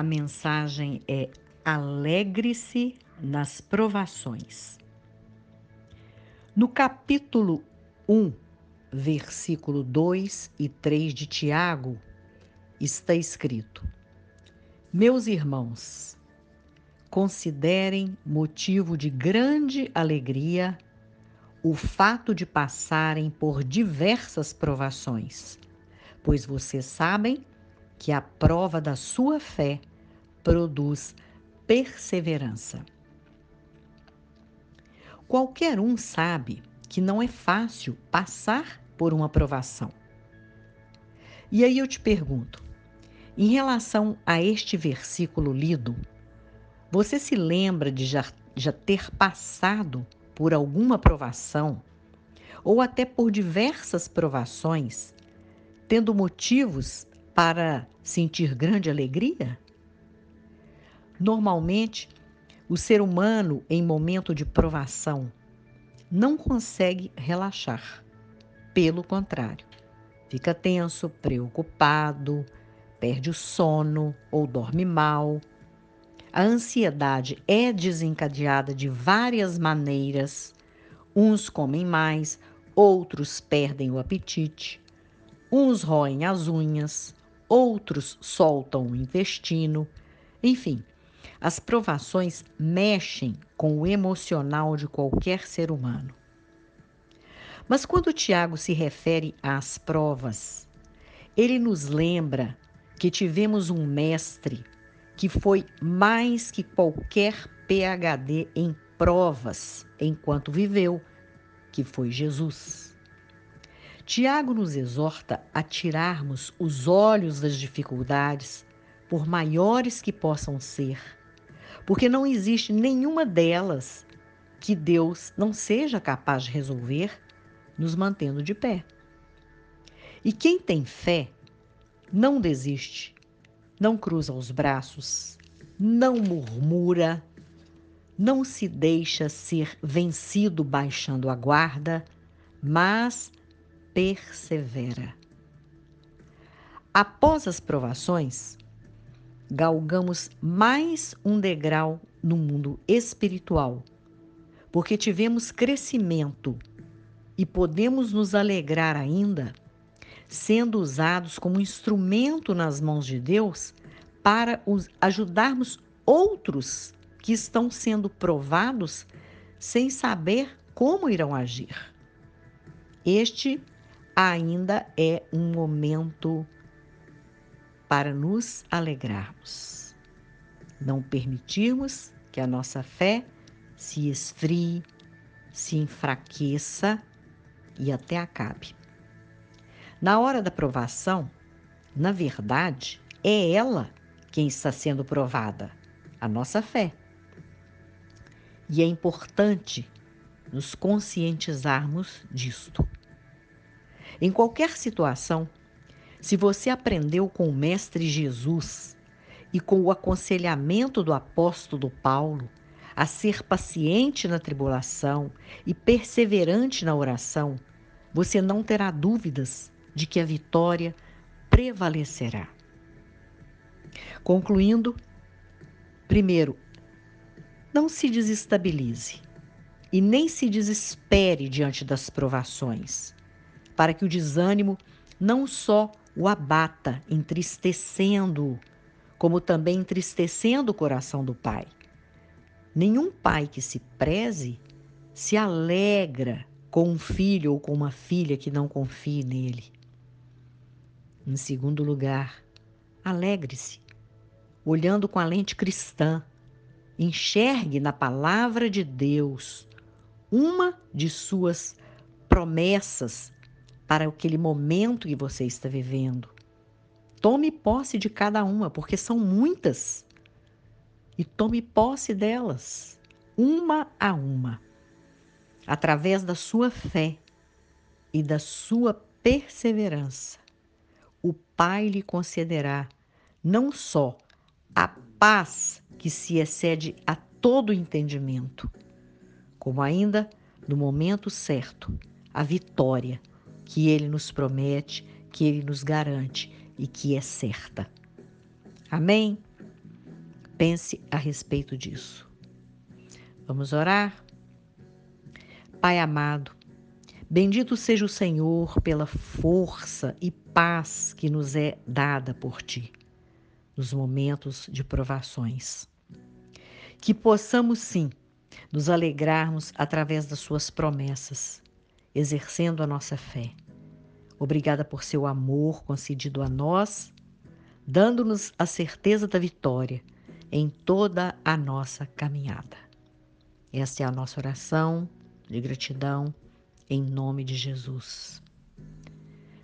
a mensagem é: alegre-se nas provações. No capítulo 1, versículo 2 e 3 de Tiago, está escrito: Meus irmãos, considerem motivo de grande alegria o fato de passarem por diversas provações, pois vocês sabem que a prova da sua fé produz perseverança. Qualquer um sabe que não é fácil passar por uma provação. E aí eu te pergunto, em relação a este versículo lido, você se lembra de já, já ter passado por alguma provação, ou até por diversas provações, tendo motivos para sentir grande alegria? Normalmente, o ser humano, em momento de provação, não consegue relaxar. Pelo contrário, fica tenso, preocupado, perde o sono ou dorme mal. A ansiedade é desencadeada de várias maneiras. Uns comem mais, outros perdem o apetite, uns roem as unhas, outros soltam o intestino. Enfim, as provações mexem com o emocional de qualquer ser humano. Mas quando Tiago se refere às provas, ele nos lembra que tivemos um mestre que foi mais que qualquer PhD em provas enquanto viveu, que foi Jesus. Tiago nos exorta a tirarmos os olhos das dificuldades, por maiores que possam ser, porque não existe nenhuma delas que Deus não seja capaz de resolver, nos mantendo de pé. E quem tem fé não desiste, não cruza os braços, não murmura, não se deixa ser vencido baixando a guarda, mas persevera. Após as provações, galgamos mais um degrau no mundo espiritual, porque tivemos crescimento e podemos nos alegrar ainda, sendo usados como instrumento nas mãos de Deus para ajudarmos outros que estão sendo provados sem saber como irão agir. Este ainda é um momento para nos alegrarmos. Não permitirmos que a nossa fé se esfrie, se enfraqueça e até acabe. Na hora da provação, na verdade, é ela quem está sendo provada, a nossa fé. E é importante nos conscientizarmos disto. Em qualquer situação, se você aprendeu com o Mestre Jesus e com o aconselhamento do apóstolo Paulo a ser paciente na tribulação e perseverante na oração, você não terá dúvidas de que a vitória prevalecerá. Concluindo, primeiro, não se desestabilize e nem se desespere diante das provações para que o desânimo não só o abata, entristecendo-o, como também entristecendo o coração do pai. Nenhum pai que se preze se alegra com um filho ou com uma filha que não confie nele. Em segundo lugar, alegre-se, olhando com a lente cristã. Enxergue na palavra de Deus uma de suas promessas para aquele momento que você está vivendo. Tome posse de cada uma, porque são muitas. E tome posse delas, uma a uma. Através da sua fé e da sua perseverança, o Pai lhe concederá não só a paz que se excede a todo entendimento, como ainda, no momento certo, a vitória que ele nos promete, que ele nos garante e que é certa. Amém? Pense a respeito disso. Vamos orar? Pai amado, bendito seja o Senhor pela força e paz que nos é dada por Ti nos momentos de provações. Que possamos, sim, nos alegrarmos através das Suas promessas, exercendo a nossa fé. Obrigada por seu amor concedido a nós, dando-nos a certeza da vitória em toda a nossa caminhada. Esta é a nossa oração de gratidão em nome de Jesus.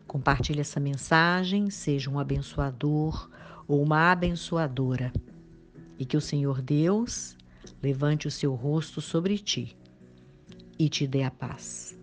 Compartilhe essa mensagem, seja um abençoador ou uma abençoadora, e que o Senhor Deus levante o seu rosto sobre ti e te dê a paz.